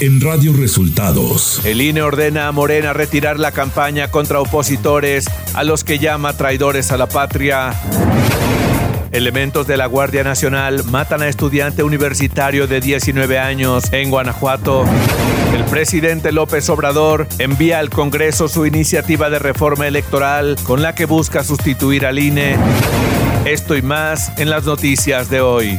en Radio Resultados. El INE ordena a Morena retirar la campaña contra opositores a los que llama traidores a la patria. Elementos de la Guardia Nacional matan a estudiante universitario de 19 años en Guanajuato. El presidente López Obrador envía al Congreso su iniciativa de reforma electoral con la que busca sustituir al INE. Esto y más en las noticias de hoy.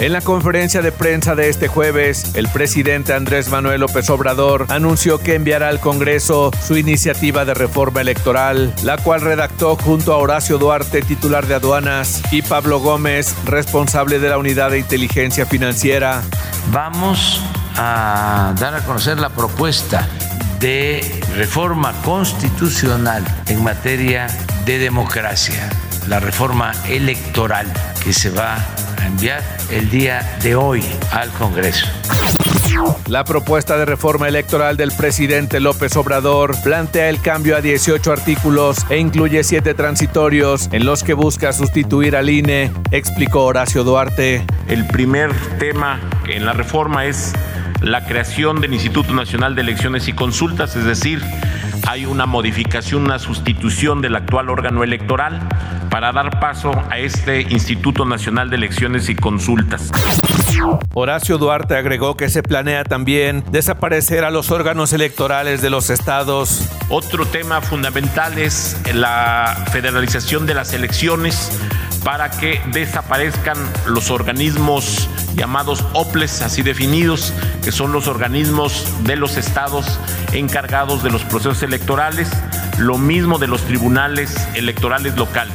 En la conferencia de prensa de este jueves, el presidente Andrés Manuel López Obrador anunció que enviará al Congreso su iniciativa de reforma electoral, la cual redactó junto a Horacio Duarte, titular de aduanas, y Pablo Gómez, responsable de la unidad de inteligencia financiera. Vamos a dar a conocer la propuesta de reforma constitucional en materia de democracia, la reforma electoral que se va a enviar el día de hoy al Congreso. La propuesta de reforma electoral del presidente López Obrador plantea el cambio a 18 artículos e incluye siete transitorios en los que busca sustituir al INE, explicó Horacio Duarte. El primer tema en la reforma es la creación del Instituto Nacional de Elecciones y Consultas, es decir, hay una modificación, una sustitución del actual órgano electoral para dar paso a este Instituto Nacional de Elecciones y Consultas. Horacio Duarte agregó que se planea también desaparecer a los órganos electorales de los estados. Otro tema fundamental es la federalización de las elecciones para que desaparezcan los organismos llamados OPLES, así definidos, que son los organismos de los estados encargados de los procesos electorales, lo mismo de los tribunales electorales locales.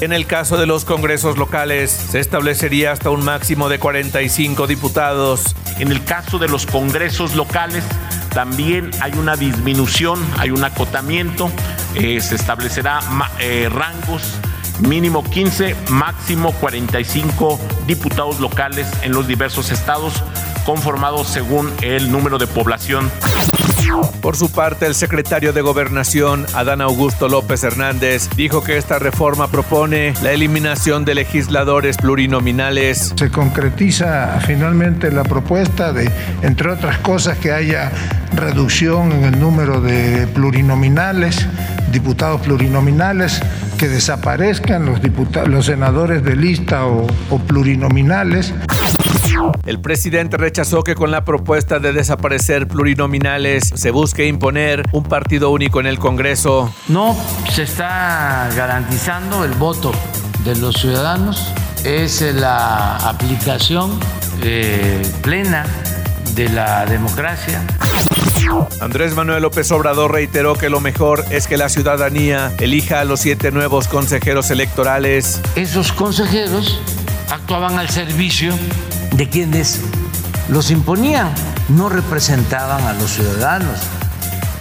En el caso de los congresos locales, se establecería hasta un máximo de 45 diputados. En el caso de los congresos locales, también hay una disminución, hay un acotamiento, eh, se establecerá eh, rangos mínimo 15, máximo 45 diputados locales en los diversos estados, conformados según el número de población. Por su parte, el secretario de Gobernación, Adán Augusto López Hernández, dijo que esta reforma propone la eliminación de legisladores plurinominales. Se concretiza finalmente la propuesta de, entre otras cosas, que haya reducción en el número de plurinominales, diputados plurinominales, que desaparezcan los, los senadores de lista o, o plurinominales. El presidente rechazó que con la propuesta de desaparecer plurinominales se busque imponer un partido único en el Congreso. No se está garantizando el voto de los ciudadanos, es la aplicación eh, plena de la democracia. Andrés Manuel López Obrador reiteró que lo mejor es que la ciudadanía elija a los siete nuevos consejeros electorales. Esos consejeros actuaban al servicio de quienes los imponían, no representaban a los ciudadanos,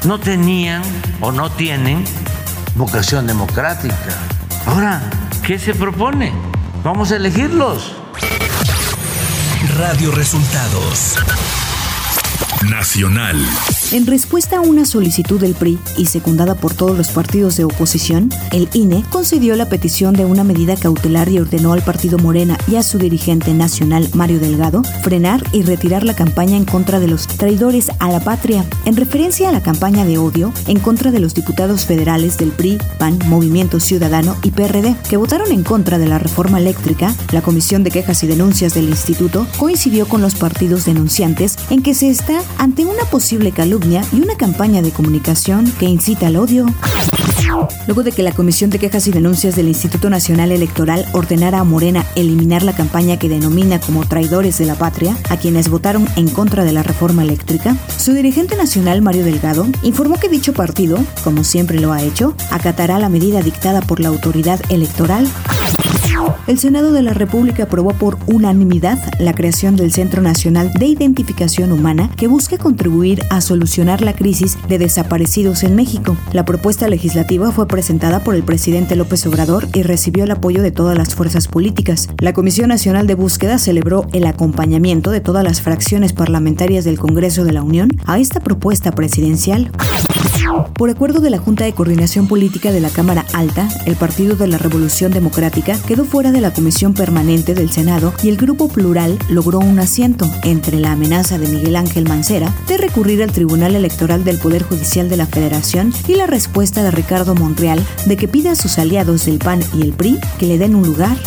no tenían o no tienen vocación democrática. Ahora, ¿qué se propone? Vamos a elegirlos. Radio Resultados Nacional. En respuesta a una solicitud del PRI y secundada por todos los partidos de oposición, el INE concedió la petición de una medida cautelar y ordenó al partido Morena y a su dirigente nacional, Mario Delgado, frenar y retirar la campaña en contra de los traidores a la patria, en referencia a la campaña de odio en contra de los diputados federales del PRI, PAN, Movimiento Ciudadano y PRD, que votaron en contra de la reforma eléctrica. La Comisión de Quejas y Denuncias del Instituto coincidió con los partidos denunciantes en que se está ante una posible calumnia y una campaña de comunicación que incita al odio. Luego de que la Comisión de Quejas y Denuncias del Instituto Nacional Electoral ordenara a Morena eliminar la campaña que denomina como traidores de la patria a quienes votaron en contra de la reforma eléctrica, su dirigente nacional Mario Delgado informó que dicho partido, como siempre lo ha hecho, acatará la medida dictada por la autoridad electoral. El Senado de la República aprobó por unanimidad la creación del Centro Nacional de Identificación Humana que busca contribuir a solucionar la crisis de desaparecidos en México. La propuesta legislativa fue presentada por el presidente López Obrador y recibió el apoyo de todas las fuerzas políticas. La Comisión Nacional de Búsqueda celebró el acompañamiento de todas las fracciones parlamentarias del Congreso de la Unión a esta propuesta presidencial. Por acuerdo de la Junta de Coordinación Política de la Cámara Alta, el Partido de la Revolución Democrática quedó fuera de la Comisión Permanente del Senado y el Grupo Plural logró un asiento entre la amenaza de Miguel Ángel Mancera de recurrir al Tribunal Electoral del Poder Judicial de la Federación y la respuesta de Ricardo Monreal de que pide a sus aliados del PAN y el PRI que le den un lugar.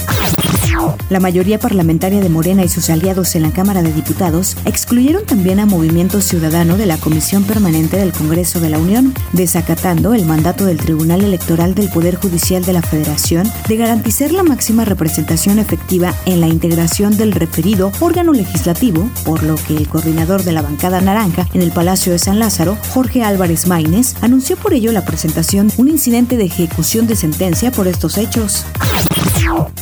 La mayoría parlamentaria de Morena y sus aliados en la Cámara de Diputados excluyeron también a Movimiento Ciudadano de la Comisión Permanente del Congreso de la Unión, desacatando el mandato del Tribunal Electoral del Poder Judicial de la Federación de garantizar la máxima representación efectiva en la integración del referido órgano legislativo, por lo que el coordinador de la bancada naranja en el Palacio de San Lázaro, Jorge Álvarez Maínez, anunció por ello la presentación un incidente de ejecución de sentencia por estos hechos.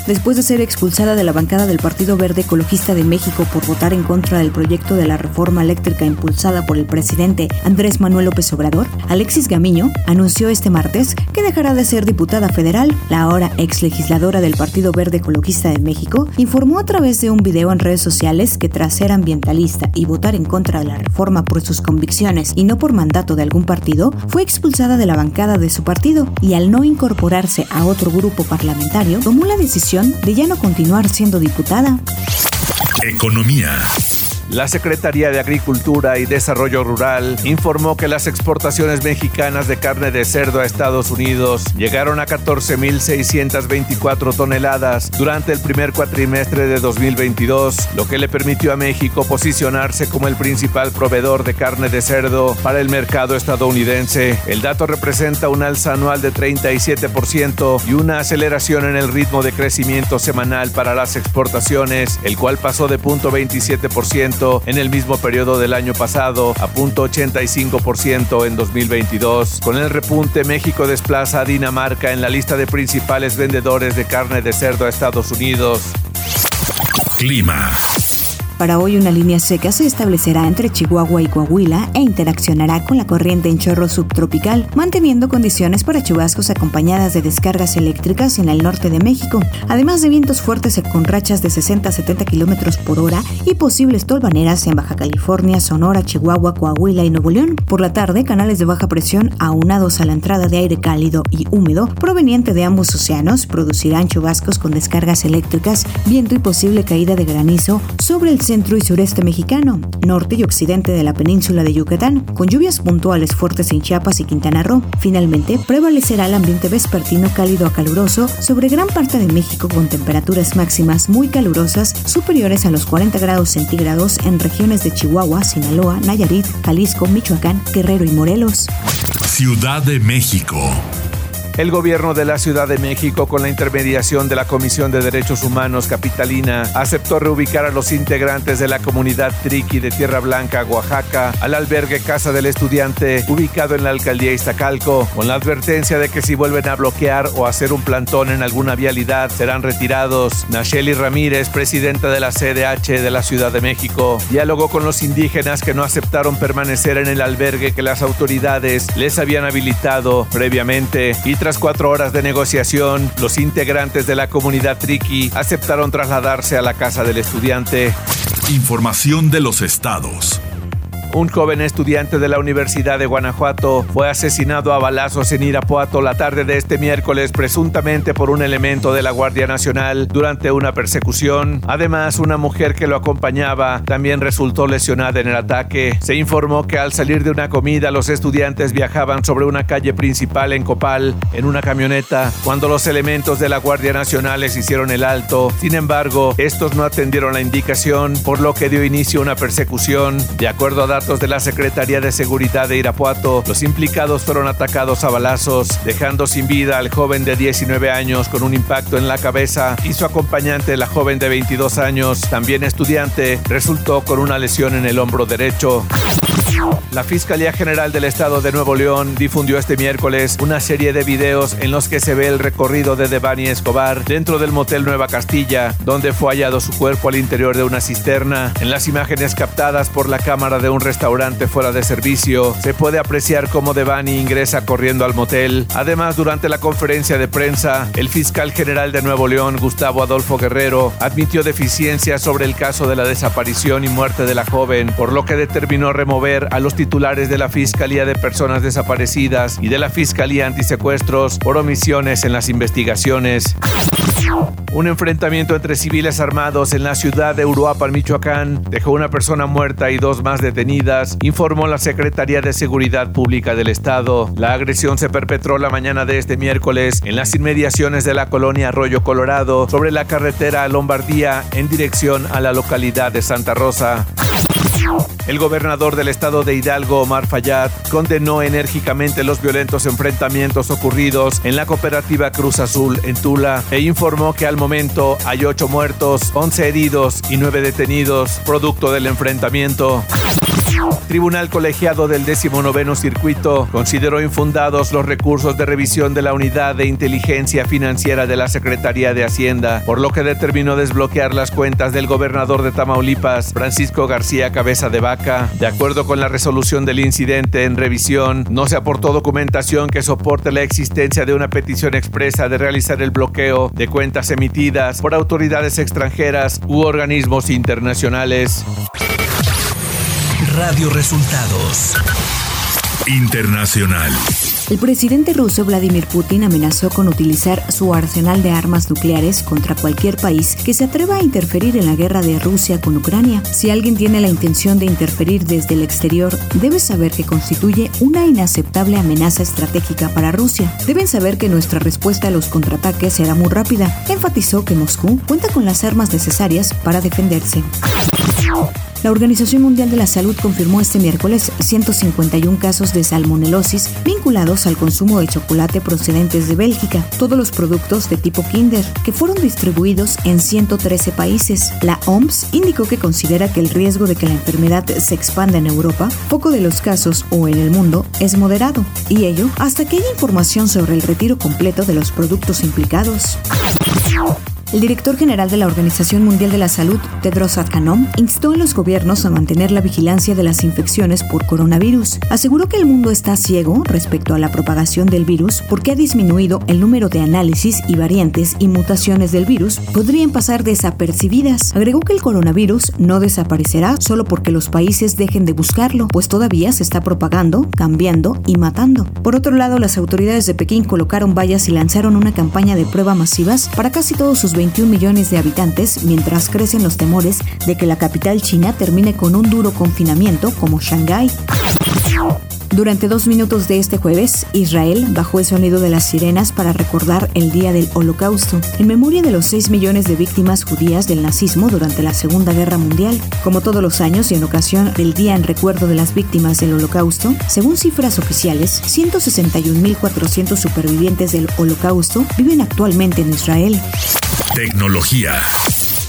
Después de ser expulsada de la bancada del Partido Verde Ecologista de México por votar en contra del proyecto de la reforma eléctrica impulsada por el presidente Andrés Manuel López Obrador, Alexis Gamiño anunció este martes que dejará de ser diputada federal. La ahora ex legisladora del Partido Verde Ecologista de México informó a través de un video en redes sociales que tras ser ambientalista y votar en contra de la reforma por sus convicciones y no por mandato de algún partido, fue expulsada de la bancada de su partido y al no incorporarse a otro grupo parlamentario, tomó la decisión de ya no continuar siendo diputada. Economía. La Secretaría de Agricultura y Desarrollo Rural informó que las exportaciones mexicanas de carne de cerdo a Estados Unidos llegaron a 14.624 toneladas durante el primer cuatrimestre de 2022, lo que le permitió a México posicionarse como el principal proveedor de carne de cerdo para el mercado estadounidense. El dato representa un alza anual de 37% y una aceleración en el ritmo de crecimiento semanal para las exportaciones, el cual pasó de 0.27% en el mismo periodo del año pasado a 0.85% en 2022. Con el repunte, México desplaza a Dinamarca en la lista de principales vendedores de carne de cerdo a Estados Unidos. Clima. Para hoy una línea seca se establecerá entre Chihuahua y Coahuila e interaccionará con la corriente en chorro subtropical, manteniendo condiciones para chubascos acompañadas de descargas eléctricas en el norte de México, además de vientos fuertes con rachas de 60 a 70 kilómetros por hora y posibles tolvaneras en Baja California, Sonora, Chihuahua, Coahuila y Nuevo León. Por la tarde, canales de baja presión aunados a la entrada de aire cálido y húmedo proveniente de ambos océanos producirán chubascos con descargas eléctricas, viento y posible caída de granizo sobre el centro y sureste mexicano, norte y occidente de la península de Yucatán, con lluvias puntuales fuertes en Chiapas y Quintana Roo. Finalmente, prevalecerá el ambiente vespertino cálido a caluroso sobre gran parte de México con temperaturas máximas muy calurosas superiores a los 40 grados centígrados en regiones de Chihuahua, Sinaloa, Nayarit, Jalisco, Michoacán, Guerrero y Morelos. Ciudad de México. El gobierno de la Ciudad de México, con la intermediación de la Comisión de Derechos Humanos Capitalina, aceptó reubicar a los integrantes de la comunidad Triqui de Tierra Blanca, Oaxaca, al albergue Casa del Estudiante, ubicado en la alcaldía Iztacalco, con la advertencia de que si vuelven a bloquear o hacer un plantón en alguna vialidad, serán retirados. Nacheli Ramírez, presidenta de la CDH de la Ciudad de México, dialogó con los indígenas que no aceptaron permanecer en el albergue que las autoridades les habían habilitado previamente y tras cuatro horas de negociación, los integrantes de la comunidad Triqui aceptaron trasladarse a la casa del estudiante. Información de los estados. Un joven estudiante de la Universidad de Guanajuato fue asesinado a balazos en Irapuato la tarde de este miércoles presuntamente por un elemento de la Guardia Nacional durante una persecución. Además, una mujer que lo acompañaba también resultó lesionada en el ataque. Se informó que al salir de una comida los estudiantes viajaban sobre una calle principal en Copal en una camioneta cuando los elementos de la Guardia Nacional les hicieron el alto. Sin embargo, estos no atendieron la indicación por lo que dio inicio a una persecución. De acuerdo a datos de la Secretaría de Seguridad de Irapuato, los implicados fueron atacados a balazos, dejando sin vida al joven de 19 años con un impacto en la cabeza y su acompañante, la joven de 22 años, también estudiante, resultó con una lesión en el hombro derecho. La Fiscalía General del Estado de Nuevo León difundió este miércoles una serie de videos en los que se ve el recorrido de Devani Escobar dentro del motel Nueva Castilla, donde fue hallado su cuerpo al interior de una cisterna. En las imágenes captadas por la cámara de un restaurante fuera de servicio, se puede apreciar cómo Devani ingresa corriendo al motel. Además, durante la conferencia de prensa, el fiscal general de Nuevo León, Gustavo Adolfo Guerrero, admitió deficiencias sobre el caso de la desaparición y muerte de la joven, por lo que determinó remover a los titulares de la Fiscalía de Personas Desaparecidas y de la Fiscalía Antisecuestros por omisiones en las investigaciones. Un enfrentamiento entre civiles armados en la ciudad de Uruapan, Michoacán, dejó una persona muerta y dos más detenidas, informó la Secretaría de Seguridad Pública del Estado. La agresión se perpetró la mañana de este miércoles en las inmediaciones de la colonia Arroyo Colorado, sobre la carretera Lombardía en dirección a la localidad de Santa Rosa. El gobernador del estado de Hidalgo, Omar Fayad, condenó enérgicamente los violentos enfrentamientos ocurridos en la cooperativa Cruz Azul en Tula e informó que al momento hay ocho muertos, once heridos y nueve detenidos, producto del enfrentamiento. Tribunal Colegiado del 19 Circuito consideró infundados los recursos de revisión de la Unidad de Inteligencia Financiera de la Secretaría de Hacienda, por lo que determinó desbloquear las cuentas del gobernador de Tamaulipas, Francisco García Cabeza de Vaca. De acuerdo con la resolución del incidente en revisión, no se aportó documentación que soporte la existencia de una petición expresa de realizar el bloqueo de cuentas emitidas por autoridades extranjeras u organismos internacionales. Radio Resultados Internacional. El presidente ruso Vladimir Putin amenazó con utilizar su arsenal de armas nucleares contra cualquier país que se atreva a interferir en la guerra de Rusia con Ucrania. Si alguien tiene la intención de interferir desde el exterior, debe saber que constituye una inaceptable amenaza estratégica para Rusia. Deben saber que nuestra respuesta a los contraataques será muy rápida. Enfatizó que Moscú cuenta con las armas necesarias para defenderse. La Organización Mundial de la Salud confirmó este miércoles 151 casos de salmonelosis vinculados al consumo de chocolate procedentes de Bélgica, todos los productos de tipo Kinder, que fueron distribuidos en 113 países. La OMS indicó que considera que el riesgo de que la enfermedad se expanda en Europa, poco de los casos o en el mundo, es moderado, y ello hasta que haya información sobre el retiro completo de los productos implicados. El director general de la Organización Mundial de la Salud, Tedros Adhanom, instó a los gobiernos a mantener la vigilancia de las infecciones por coronavirus. Aseguró que el mundo está ciego respecto a la propagación del virus porque ha disminuido el número de análisis y variantes y mutaciones del virus podrían pasar desapercibidas. Agregó que el coronavirus no desaparecerá solo porque los países dejen de buscarlo, pues todavía se está propagando, cambiando y matando. Por otro lado, las autoridades de Pekín colocaron vallas y lanzaron una campaña de prueba masivas para casi todos sus 21 millones de habitantes mientras crecen los temores de que la capital china termine con un duro confinamiento como Shanghái. Durante dos minutos de este jueves, Israel bajó el sonido de las sirenas para recordar el Día del Holocausto, en memoria de los 6 millones de víctimas judías del nazismo durante la Segunda Guerra Mundial. Como todos los años y en ocasión del Día en recuerdo de las víctimas del Holocausto, según cifras oficiales, 161.400 supervivientes del Holocausto viven actualmente en Israel. Tecnología.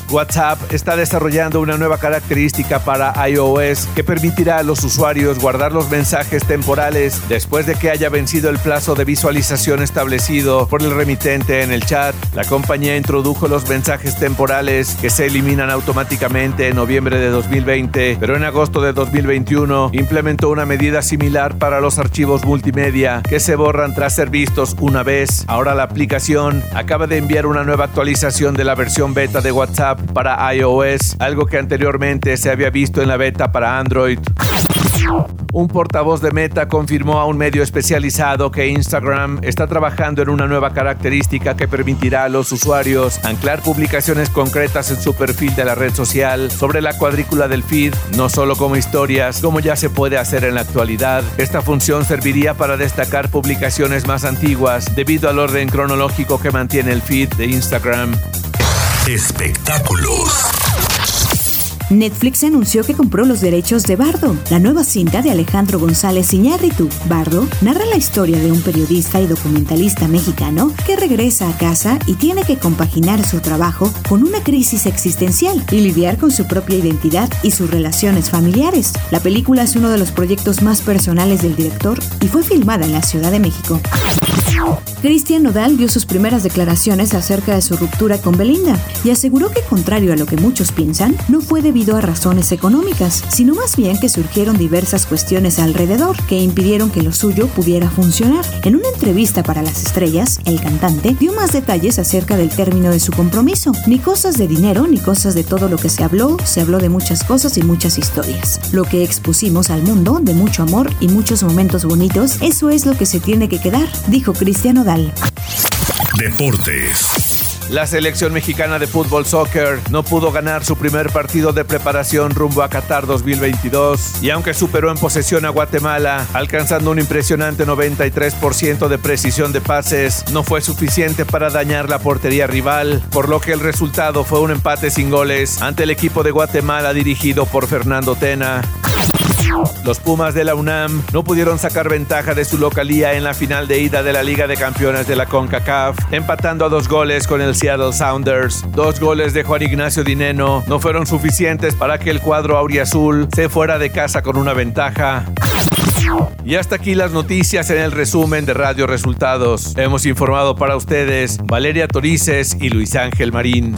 WhatsApp está desarrollando una nueva característica para iOS que permitirá a los usuarios guardar los mensajes temporales después de que haya vencido el plazo de visualización establecido por el remitente en el chat. La compañía introdujo los mensajes temporales que se eliminan automáticamente en noviembre de 2020, pero en agosto de 2021 implementó una medida similar para los archivos multimedia que se borran tras ser vistos una vez. Ahora la aplicación acaba de enviar una nueva actualización de la versión beta de WhatsApp para iOS, algo que anteriormente se había visto en la beta para Android. Un portavoz de Meta confirmó a un medio especializado que Instagram está trabajando en una nueva característica que permitirá a los usuarios anclar publicaciones concretas en su perfil de la red social sobre la cuadrícula del feed, no solo como historias, como ya se puede hacer en la actualidad. Esta función serviría para destacar publicaciones más antiguas debido al orden cronológico que mantiene el feed de Instagram. Espectáculos. Netflix anunció que compró los derechos de Bardo, la nueva cinta de Alejandro González Iñárritu. Bardo narra la historia de un periodista y documentalista mexicano que regresa a casa y tiene que compaginar su trabajo con una crisis existencial y lidiar con su propia identidad y sus relaciones familiares. La película es uno de los proyectos más personales del director y fue filmada en la Ciudad de México. Cristian Nodal dio sus primeras declaraciones acerca de su ruptura con Belinda y aseguró que, contrario a lo que muchos piensan, no fue debido a razones económicas, sino más bien que surgieron diversas cuestiones alrededor que impidieron que lo suyo pudiera funcionar. En una entrevista para Las Estrellas, el cantante dio más detalles acerca del término de su compromiso. Ni cosas de dinero, ni cosas de todo lo que se habló, se habló de muchas cosas y muchas historias. Lo que expusimos al mundo, de mucho amor y muchos momentos bonitos, eso es lo que se tiene que quedar, dijo Cristian Nodal. Deportes. La selección mexicana de fútbol soccer no pudo ganar su primer partido de preparación rumbo a Qatar 2022 y aunque superó en posesión a Guatemala, alcanzando un impresionante 93% de precisión de pases, no fue suficiente para dañar la portería rival, por lo que el resultado fue un empate sin goles ante el equipo de Guatemala dirigido por Fernando Tena. Los Pumas de la UNAM no pudieron sacar ventaja de su localía en la final de ida de la Liga de Campeones de la CONCACAF, empatando a dos goles con el Seattle Sounders. Dos goles de Juan Ignacio Dineno no fueron suficientes para que el cuadro auriazul se fuera de casa con una ventaja. Y hasta aquí las noticias en el resumen de Radio Resultados. Hemos informado para ustedes Valeria Torices y Luis Ángel Marín.